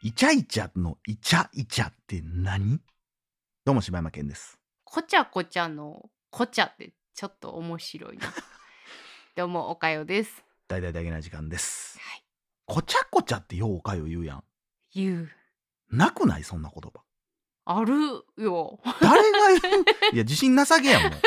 イチャイチャのイチャイチャって何？どうも柴山健です。こちゃこちゃのこちゃってちょっと面白いな。どうもおかよです。大々だけな時間です。はい。こちゃこちゃってようおかよ言うやん。言う。なくないそんな言葉。あるよ。誰が言う？いや、自信なさげやもん。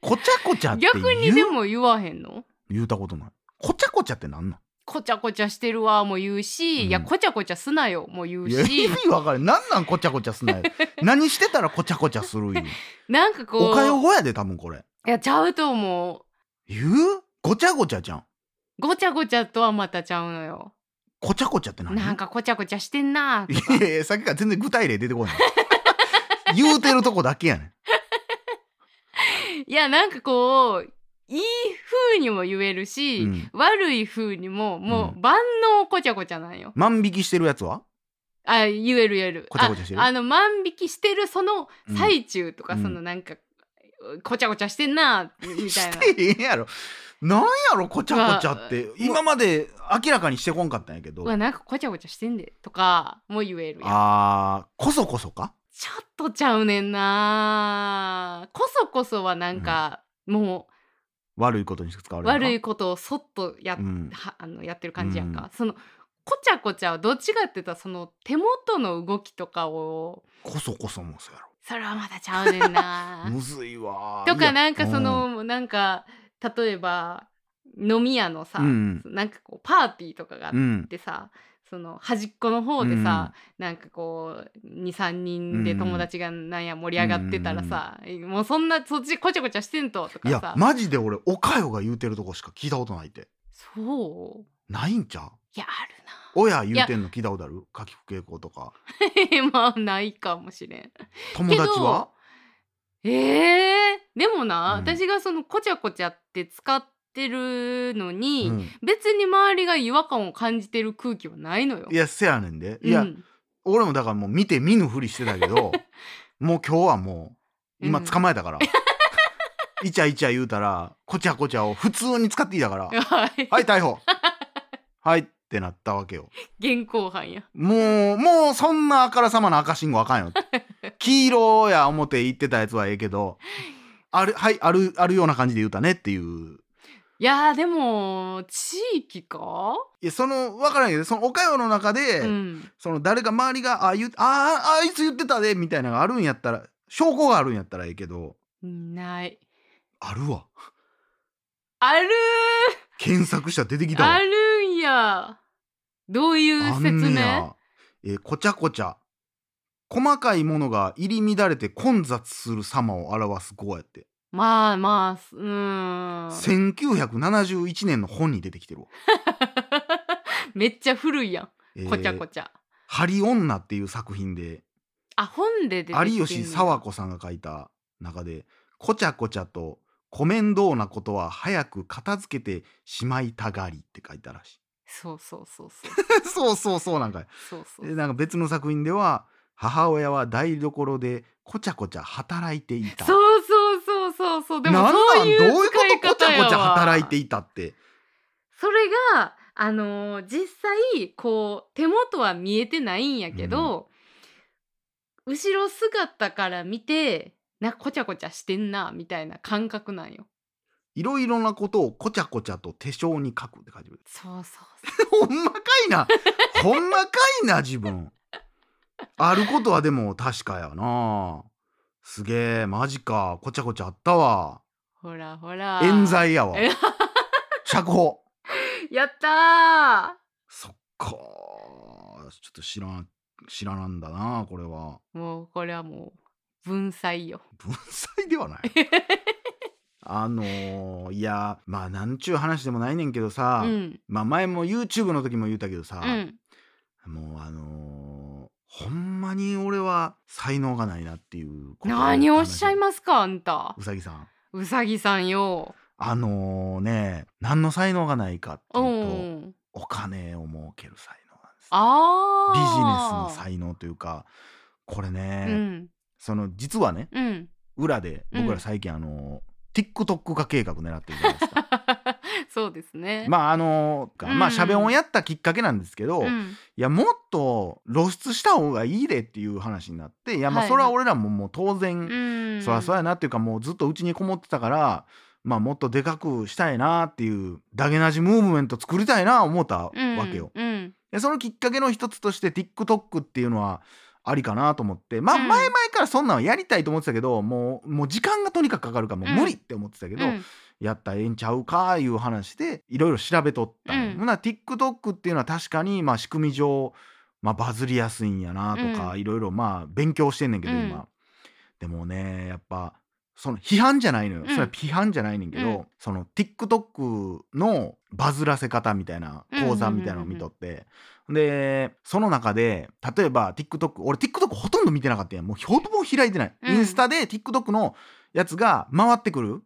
こちゃこちゃって言う？逆にでも言わへんの？言うたことない。こちゃこちゃってなんなん？こちゃこちゃしてるわも言うし、うんいやこちゃこちゃすなよも言ういや、意し、味わかる。なんなんこちゃこちゃすなよ。何してたらこちゃこちゃする言う。なんかこう。おかよ語やで、多分これ。いやちゃうと思う。言う？ごちゃごちゃじゃん。ごちゃごちゃとはまたちゃうのよ。こちゃこちゃって何？なんかこちゃこちゃしてんな。いやいや、さっきから全然具体例出てこない。言うてるとこだけやねん。いやなんかこういい風にも言えるし、うん悪い風にももうう万能こちゃこちゃなんよ。万引きしてるやつは？あ言える言える。こちゃこちゃしてる？ああの万引きしてるその最中とか、うんそのなんかこちゃこちゃしてんなみたいな。してへんやろ。なんやろ、こちゃこちゃって。今まで明らかにしてこんかったんやけどう。わなんかこちゃこちゃしてんでとかも言えるやん。あー、こそこそか？ちょっとちゃうねんなこそこそはなんか、も悪いことに使わうれるの？か悪いことをそっとや,、うん。はあのやってる感じやんか、うん。そのこちゃこちゃはどっちかって言ったらその手元の動きとかをこそこそもそうやそれはまたちゃうねんろ。な。むずいわ。とかなんかそ、のなんか例えば飲み屋のさ、うん。なんかこうパーティーとかがあっうん。その端っこの方でさ、なんかこう23人で友達がなんや盛り上がってたらさ、もうそんなそっちこちゃこちゃしてんとといやかさ、マジで俺、おかよが言うてるとこしか聞いたことないって。そう。ないんちゃう？いやある親言うてんの聞いたことある？かきくけいことか。な まあないかもしれん。友達は？えー、でもな、うん。私がそのこちゃこちゃって使ってるのに、うん別に周りが違和感を感じてる空気はないのよいや、せやねんで。いや、うん俺もだからもう見て見ぬふりしてたけど、もう今日はもう、今うん捕まえたから。イチャイチャ言うたら、こちゃこちゃを普通に使っていいだから、はいはい、逮捕はいってなったわけよ。現行犯やもう、もうそんなあからさまな赤信号あかんよ。黄色や思って言ってたやつはええけど、ある、はい、ある、あるような感じで言うたねっていう。いやーでも地域か？いや、その、わからんけど、その、おかよの中で、うんその、誰か周りが、あ、言う、あ、あいつ言ってたで、みたいなのがあるんやったら、証拠があるんやったらええけど、ないあるわ。ある検索したら出てきーたわ。あるんやどういうあ説明。えーこちゃこちゃ。細かいものが入り乱れて混雑する様を表す語やって。まあまあうーん1971年の本に出てきてるわ。めっちゃ古いやえーんこちゃこちゃ、ハリ女っていう作品で、あ本で出て有吉佐和子さんが書いた中で、こちゃこちゃと、コメンドーなことは早く片付けてしまいたがりって書いたらしい。そうそうそうそう そうそうそうなんかい。そうそうでなんか別の作品では、母親は台所でこちゃこちゃ働いていた。そうそうそうでもそういうどういうこと？こちゃこちゃ働いていたって。それがあのー実際こう手元は見えてないんやけど、後ろ姿から見てなこちゃこちゃしてんなみたいな感覚なんよいろいろなことをこちゃこちゃと手帳に書くって書いてる。そうそう ほんまかいな。ほんまかいな、自分。あることはでも確かやな。すげえ、マジか。こちゃこちゃあったわ。ほらほら冤罪やわ。え 釈放。やったそっか。ちょっと知らん、知らなんだな、これは。ーもうこれはもう文才よ文才ではない。あのーいや、まあ、なんちゅう話でもないねんけどさ、うんまあ、前も YouTube の時も言ったけどさ、うんもうあのーほんまに俺は才能がないなっていうこと何をおっしゃいすますかあんた。うさぎさんうさぎさんよ。あのね何の才能がないかってういうとん。お金を儲ける才能なんですあビジネスあの才能というかこれね、うんその実はねうん。裏で僕うんら最近あの TikTok 化計画狙ってるじゃないですか、そうですね。まああのかまあうん。しゃべ音やったきっかけなんですけど、いうん。やもっと露出した方がいいでっていう話になっていやまはい。あそれは俺らももう当然、うん。そりゃそうやなっていうかもうずっとうちにこもってたからまあもっとでかくしたいなっていうダゲなじムーブメント作りたいな思ったわけよ。うん。でそのきっかけの一つとして TikTok っていうのはありかなと思ってまあうん。前々からそんなんはやりたいと思ってたけど、もうもう時間がとにかくかかるからもう無理って思ってたけど、うんやったらええんちゃうかいう話でいろいろ調べとったうんほな。TikTok っていうのは確かにまあ仕組み上、まあ、バズりやすいんやなとかういろいろまあ勉強してんねんけどうん。今、でもねやっぱその批判じゃないのよ、うん。それは批判じゃないねんけど、うん。その TikTok のバズらせ方みたいな講座みたいなのを見とって、でその中で例えば TikTok 俺 TikTok ほとんど見てなかったや。んもうほぼ開いてない、うん。インスタで TikTok のやつが回ってくる、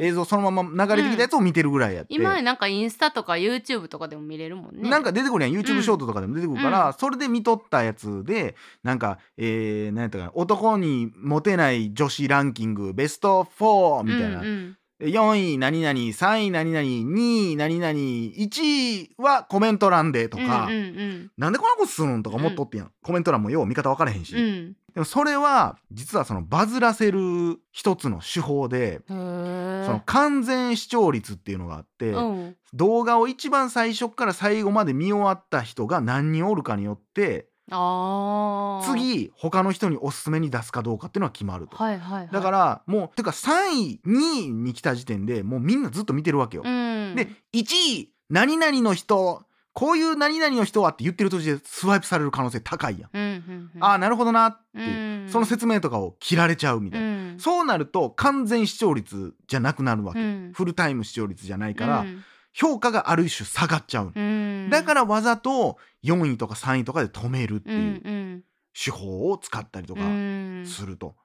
映像そのまま流れてきたやつを見てるぐらいやって、今なんかインスタとか YouTube とかでも見れるもんね。なんか出てくるやん。YouTube ショートとかでも出てくるから、うそれで見とったやつでなんかえー、何やったかな男にモテない女子ランキングベスト4みたいな、うんうん4位何々3位何々2位何々1位はコメント欄でとか、うんうんなんでこんなことするんとか思っとってん。やん、コメント欄もよう見方分からへんし、うん。うんでもそれは実はそのバズらせる一つの手法で、へそえの完全視聴率っていうのがあって、うん。動画を一番最初から最後まで見終わった人が何人おるかによって次他の人におすすめに出すかどうかっていうのは決まると。はいはいはいだからもうてか3位2位に来た時点でもうみんなずっと見てるわけよ。うんで1位何々の人こういう何々の人はって言ってる途中でスワイプされる可能性高いやん。うんうんうんああなるほどなっていう、うんその説明とかを切られちゃうみたいな。うんそうなると完全視聴率じゃなくなるわけ。うんフルタイム視聴率じゃないから、うん評価がある種下がっちゃう。の。うん。だからわざと4位とか3位とかで止めるってうんいううん手法を使ったりとかうんすると。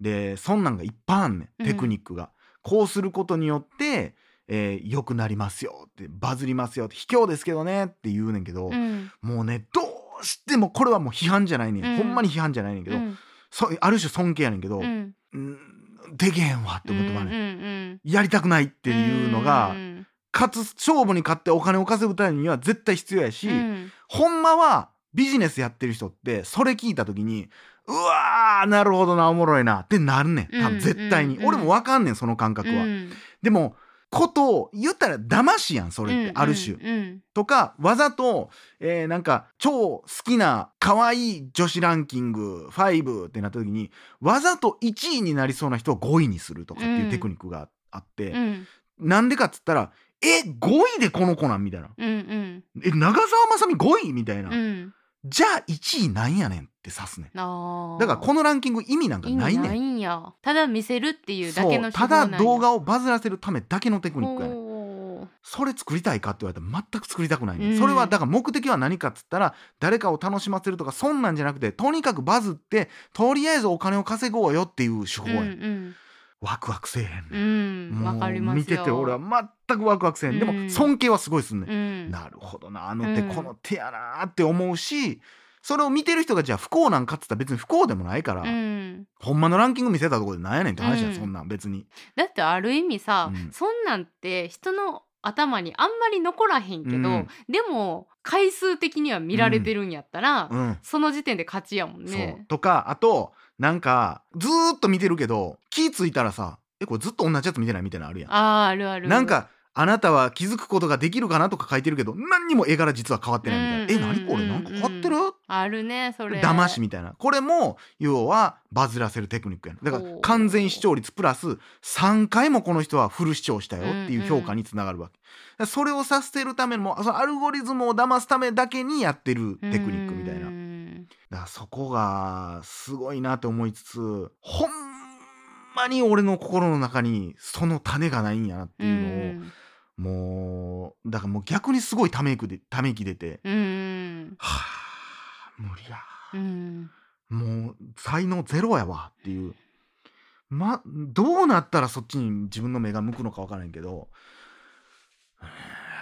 でそんなんがいっぱいあんねうん。んテクニックが。こうすることによって、えー良くなりますよってバズりますよって卑怯ですけどねって言うねんけど、うん。もうねどうしてもこれはもう批判じゃないねん、うん。ほんまに批判じゃないねんけど、うん。そある種尊敬やねんけど、うん。うんでけへんわって思ってまうねん、うんうんやりたくないっていうのが、うんかつ勝負に勝ってお金を稼ぐためには絶対必要やし、うん。ほんまはビジネスやってる人ってそれ聞いた時にうわーなるほどなおもろいなってなるねん多分絶対に、うんうん。俺もわかんねんその感覚は、うん。でもことを言ったら騙しやんそれって、うんある種、うん。とかわざと、えーなんか超好きな可愛い女子ランキング5ってなった時にわざと1位になりそうな人を5位にするとかっていうテクニックがあって、うん。なんでかっつったらえ5位でこの子なんみたいな。うんうん。え長澤まさみ5位みたいな、うん。じゃあ1位なんやねんって指すねん。あー。だからこのランキング意味なんか意味ないねんんや。ただ見せるっていうだそう。たけの手法なんや。だ動画をバズらせるためだけのテクニックやねん。それ作りたいかって言われたら全く作りたくないねん、うん。それはだから目的は何かっつったら誰かを楽しませるとかそんなんじゃなくてとにかくバズってとりあえずお金を稼ごうよっていう手法やねん、うんワクワクせえへんうねん、かりますよ。見てて俺は全くワクワクせえへん、でうん。も尊敬はすごいすんねん、うん。なるほどなあの手、うん。この手やなって思うしそれを見てる人がじゃあ不幸なんかっつったら別に不幸でもないから、うん。ほんまのランキング見せたところでなんやねんって話やん、うん。そんなん別に。だってある意味さ、うん。そんなんって人の頭にあんまり残らへんけど、うん。でも回数的には見られてるんやったら、うん。その時点で勝ちやもんね。とかあとなんかずーっと見てるけど気付いたらさえこれずっと同じやつ見てないみたいなのあるやん。あーあるある。なんかあなたは気づくことができるかなとか書いてるけど何にも絵柄実は変わってないみたいな、うんえ何これなんか変わってる、あるねそれ。騙しみたいな。これも要はバズらせるテクニックやん。だから完全視聴率プラス3回もこの人はフル視聴したよっていう評価につながるわけ、だからそれをさせてるためのアルゴリズムを騙すためだけにやってるテクニックみたいな。うんだからそこがすごいなって思いつつほんまに俺の心の中にその種がないんやなっていうのを、うん。もうだからもう逆にすごいため息でため息出て、うん。はあ無理や、うん。もう才能ゼロやわっていう。まどうなったらそっちに自分の目が向くのか分からんけどうんや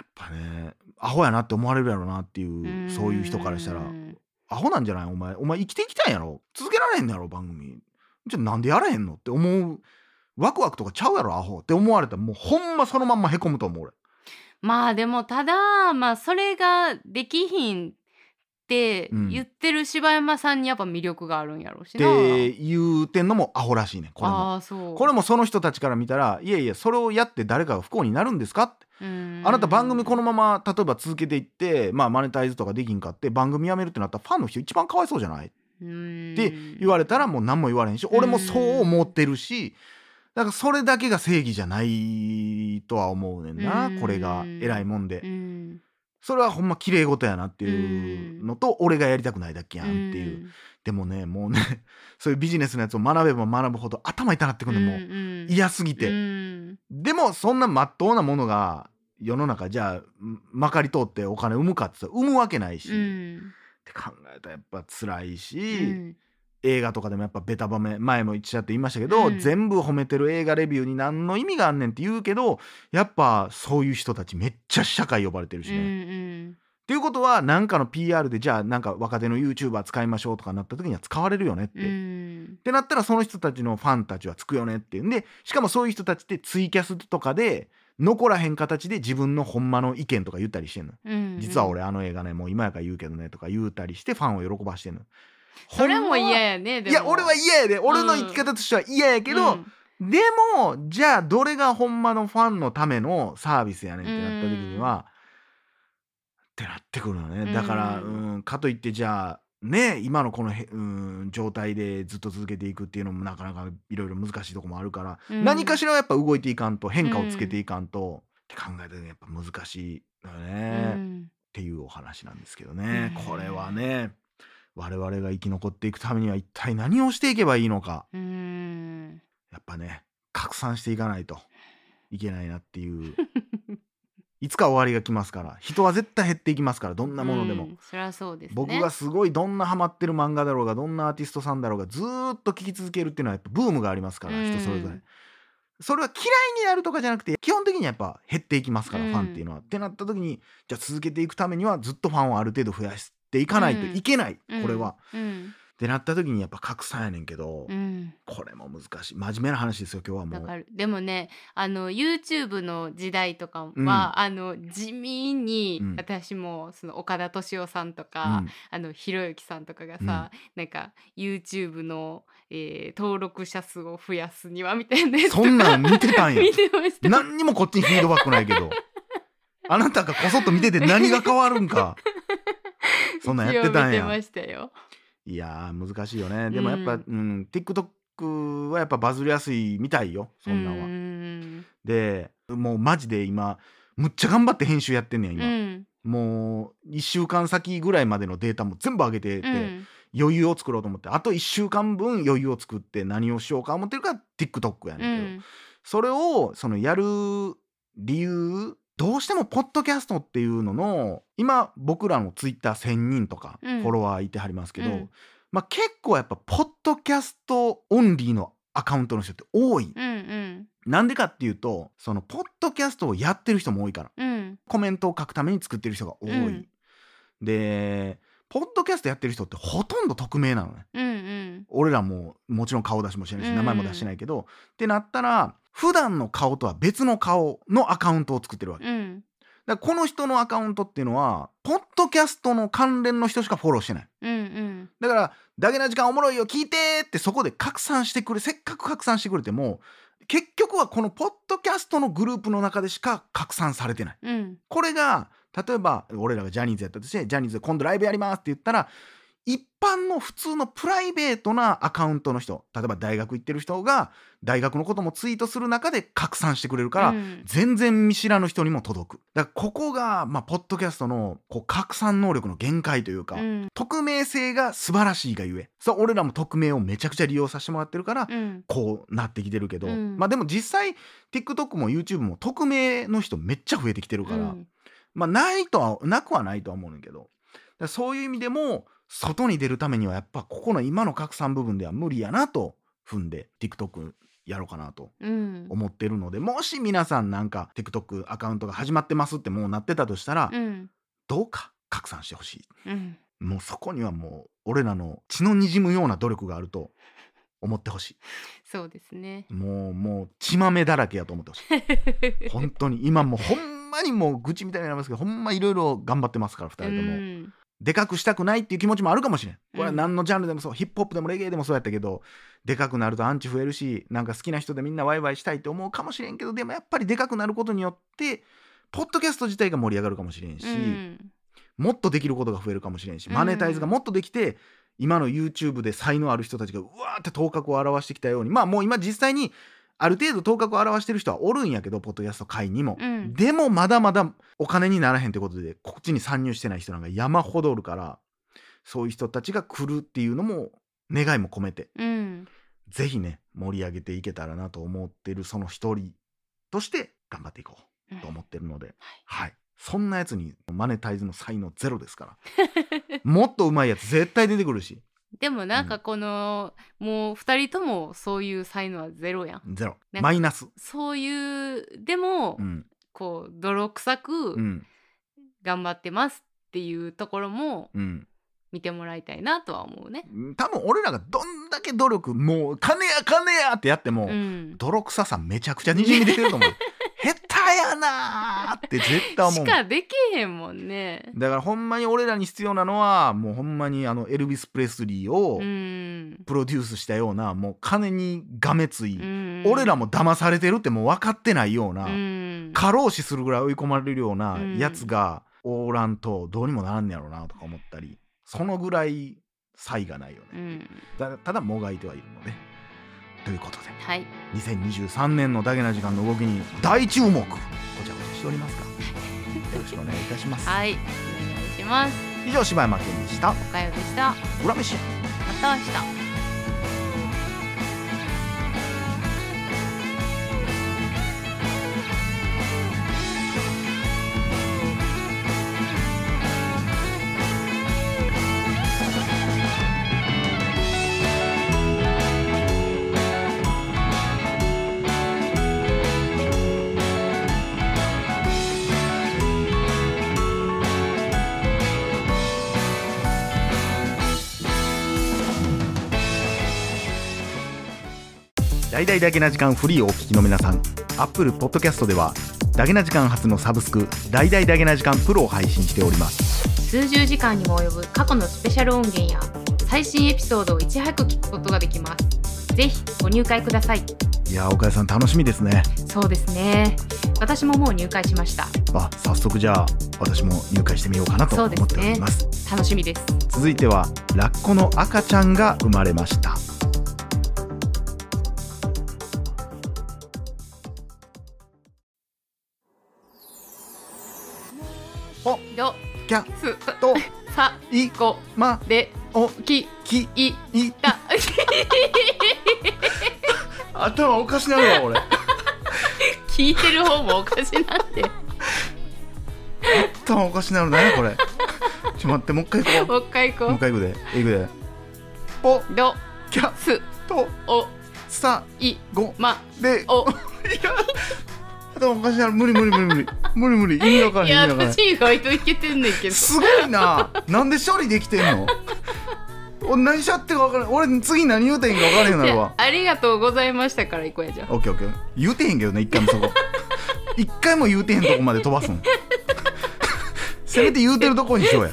っぱねアホやなって思われるやろなっていうそういう人からしたら。うんアホなんじゃない？お前お前生きていきたいんやろ？続けられへんのやろ番組。じゃあなんでやらへんのって思うワクワクとかちゃうやろアホ。って思われたらもうほんまそのまんまへこむと思う俺。まあでもただまあそれができひんってうん。言ってる柴山さんにやっぱ魅力があるんやろうしっな。て言うてんのもアホらしいねこれも。ああそう。これもその人たちから見たらいやいやそれをやって誰かが不幸になるんですか？ってうんあなた番組このまま例えば続けていって、まあ、マネタイズとかできんかって番組やめるってなったらファンの人一番かわいそうじゃない？って言われたらもう何も言われへんし俺もそう思ってるしだからそれだけが正義じゃないとは思うねんなうん。これが偉いもんで。うん。それはほんま綺麗事やなっていうのと俺がやりたくないだけやんっていう。でもねもうね そういうビジネスのやつを学べば学ぶほど頭痛なってくるのもう。う嫌すぎて。うん。でもそんなまっとうなものが世の中じゃあまかり通ってお金生むかって言ったら生むわけないし、うっんて考えたらやっぱ辛いし、うん。映画とかでもやっぱベタ褒め前も言っちゃって言いましたけど、うん。全部褒めてる映画レビューに何の意味があんねんって言うけどやっぱそういう人たちめっちゃ社会呼ばれてるしうんね。うん。っていうことは何かの PR でじゃあなんか若手の YouTuber 使いましょうとかなった時には使われるよねって。うん。ってなったらその人たちのファンたちはつくよねっていうんでしかもそういう人たちってツイキャスとかで残らへん形で自分のほんまの意見とか言ったりしてんの。うん実は俺あの映画ねもう今やから言うけどねとか言うたりしてファンを喜ばしてんの。それも嫌ややねいや俺は嫌やで。俺の生き方としては嫌やけど、うん。でもじゃあどれがほんまのファンのためのサービスやねんってなった時には、ってなってくるのね。だから、ううんん、かといってじゃあね今のこのへ、うん、状態でずっと続けていくっていうのもなかなかいろいろ難しいとこもあるから、うん。何かしらはやっぱ動いていかんと変化をつけていかんと、って考えた時にやっぱ難しいのよね、っうん。ていうお話なんですけどね、うんこれはね我々が生き残っていくためには一体何をしていけばいいのか。うん。やっぱね拡散していかないといけないなっていういつか終わりが来ますから人は絶対減っていきますからどんなものでも、うんそりゃそうですね。僕がすごいどんなハマってる漫画だろうがどんなアーティストさんだろうがずーっと聴き続けるっていうのはやっぱブームがありますからうん。人それぞれ。それは嫌いになるとかじゃなくて基本的にやっぱ減っていきますから、うん。ファンっていうのは。ってなった時にじゃあ続けていくためにはずっとファンをある程度増やしていかないといけない、うん。これは。うんってなった時にやっぱ拡散やねんけど、うん。これも難しい。真面目な話ですよ今日はもう。わかる。でもねあの YouTube の時代とかは、うん。あの地味に、うん。私もその岡田敏夫さんとか、うん。あのひろゆきさんとかがさ、なんか YouTube の、えー登録者数を増やすにはみたいなそんなん見てたんや。見てました。何にもこっちにフィードバックないけど。あなたがこそっと見てて何が変わるんか。そんなんやってたんや。ましたよいやー難しいよね。でもやっぱ、ううん TikTok はやっぱバズりやすいみたいよそんなんは、うん。でもうマジで今むっちゃ頑張って編集やってんねんう今、ん。もう1週間先ぐらいまでのデータも全部上げてて、うん。余裕を作ろうと思って。あと1週間分余裕を作って何をしようか思ってるから TikTok やうねんけど、ん。それをそのやる理由どうしてもポッドキャストっていうのの今僕らのツイッター1,000人とかフうん。ォロワーいてはりますけど、うん。まあ、結構やっぱポッドキャストオンリーのアカウントの人って多い。うんうん。なんでかっていうとそのポッドキャストをやってる人も多いから。うん。コメントを書くために作ってる人が多い。うん。でポッドキャストやってる人ってほとんど匿名なのね。うんうん。俺らももちろん顔出しもしてないしうん。名前も出してないけど、ってなったら普段の顔とは別の顔のアカウントを作ってるわけ。だかうんらこの人のアカウントっていうのはポッドキャストの関連の人しかフォローしてない。うんうんだから「だけな時間おもろいよ聞いて!」ってそこで拡散してくれせっかく拡散してくれても結局はこのポッドキャストのグループの中でしか拡散されてない。うんこれが例えば俺らがジャニーズやったとしてジャニーズで今度ライブやりますって言ったら一般の普通のプライベートなアカウントの人例えば大学行ってる人が大学のこともツイートする中で拡散してくれるから、うん。全然見知らぬ人にも届く。だからここが、まあ、ポッドキャストのこう拡散能力の限界というか、うん。匿名性が素晴らしいがゆえそう俺らも匿名をめちゃくちゃ利用させてもらってるから、うん。こうなってきてるけど、うん。まあでも実際 TikTok も YouTube も匿名の人めっちゃ増えてきてるから、うん。まあないとはなくはないとは思うねんけどだからそういう意味でも外に出るためにはやっぱここの今の拡散部分では無理やなと踏んで TikTok やろうかなとうん。思ってるのでもし皆さんなんか TikTok アカウントが始まってますってもうなってたとしたら、うん。どうか拡散してほしい。うん。もうそこにはもう俺らの血の滲むような努力があると思ってほしそうですね。いもうもう血まめだらけやと思ってほしい。本当に。今もうほんまにもう愚痴みたいになりますけどほんまいろいろ頑張ってますから2人とも、うんでかくしたくないっていう気持ちもあるかもしれん。これは何のジャンルでもそう、ヒップホップでもレゲエでもそうやったけどでかくなるとアンチ増えるしなんか好きな人でみんなワイワイしたいって思うかもしれんけどでもやっぱりでかくなることによってポッドキャスト自体が盛り上がるかもしれんし、うん。もっとできることが増えるかもしれんしうん。マネタイズがもっとできて、今の YouTube で才能ある人たちがうわーって頭角を現してきたようにまあもう今実際にある程度頭角を現してる人はおるんやけどポッドキャスト界にも、うん。でもまだまだお金にならへんってことでこっちに参入してない人なんか山ほどおるからそういう人たちが来るっていうのも願いも込めて。うん。ぜひね盛り上げていけたらなと思ってるその一人として頑張っていこうと思ってるので、はい、そんなやつにマネタイズの才能ゼロですから。もっと上手いやつ絶対出てくるしでもなんかこの、もう2人ともそういう才能はゼロやん。ゼロ。なんかマイナス。そういうでも、うん。こう泥臭くうん。頑張ってますっていうところもうん。見てもらいたいなとは思うね。多分俺らがどんだけ努力もう金や金やってやっても、うん、泥臭さめちゃくちゃにじみ出てると思うやなーって絶対思うしかできへんもんね。だからほんまに俺らに必要なのはもうほんまにあのエルビス・プレスリーをうん。プロデュースしたようなもう金にがめつい、うん。俺らも騙されてるってもう分かってないような、うん。過労死するぐらい追い込まれるようなうん。やつがおらんとどうにもならんねやろうなとか思ったりそのぐらい差異がないよね、うん。たただもがいてはいるのでということではい2023年のダゲな時間の動きに大注目こちらこそしておりますからよろしくお願いいたします、はいお願いします。以上柴山健でしたおかよでした。裏飯また明日。大々だけな時間フリーをお聞きの皆さん Apple Podcast ではだけな時間初のサブスク大々だけな時間プロを配信しております数十時間にも及ぶ過去のスペシャル音源や最新エピソードをいち早く聞くことができます。ぜひご入会ください。いやー岡谷さん楽しみですねそうですね。私ももう入会しました。あ早速じゃあ私も入会してみようかなと思っております楽しみです。続いてはラッコの赤ちゃんが生まれましたいこまでおききいい。た。頭おかしなるわ俺。聞いてる方もおかしなんで頭おかしなるなこれ。ちょ待ってもう一回行こもう一回行こう。もう一回行くで。行くで。おうどキャすとおさいごまでお。いや頭おかしなる。無理無理無理無理 無理無理意味わからいやへん意味わからへん。私意外といけてんねんけど。すごいな。なんで処理できてんの？俺何しちゃってるか分からん。俺次何言うてへんか分からへんなるわ。やありがとうございましたから行こうやじゃあ。オッケーオッケー。言うてへんけどね一回もそこ。一回も言うてへんとこまで飛ばすん。せめて言うてるとこにしようや。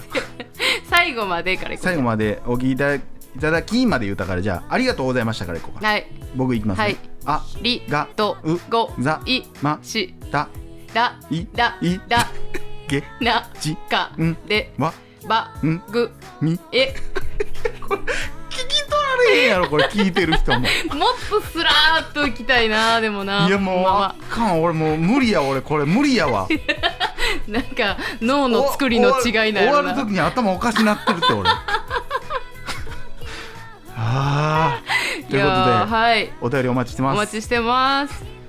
最後までから行こう。最後までお聞きいただいただきまで言うたからじゃあありがとうございましたからいこうか。はい。僕いきますね、はい。ありがとうございまし。たらいらいらげなちかんでわばんぐみ。え。聞き取られへんやろこれ聞いてる人も。もっとスラーっといきたいなでもな。いやもうあかん俺もう無理や俺これ無理やわ。なんか脳の作りの違いなんや終わる時に頭おかしなってるって俺。ああということではい。お便りお待ちしておます。待ちしてます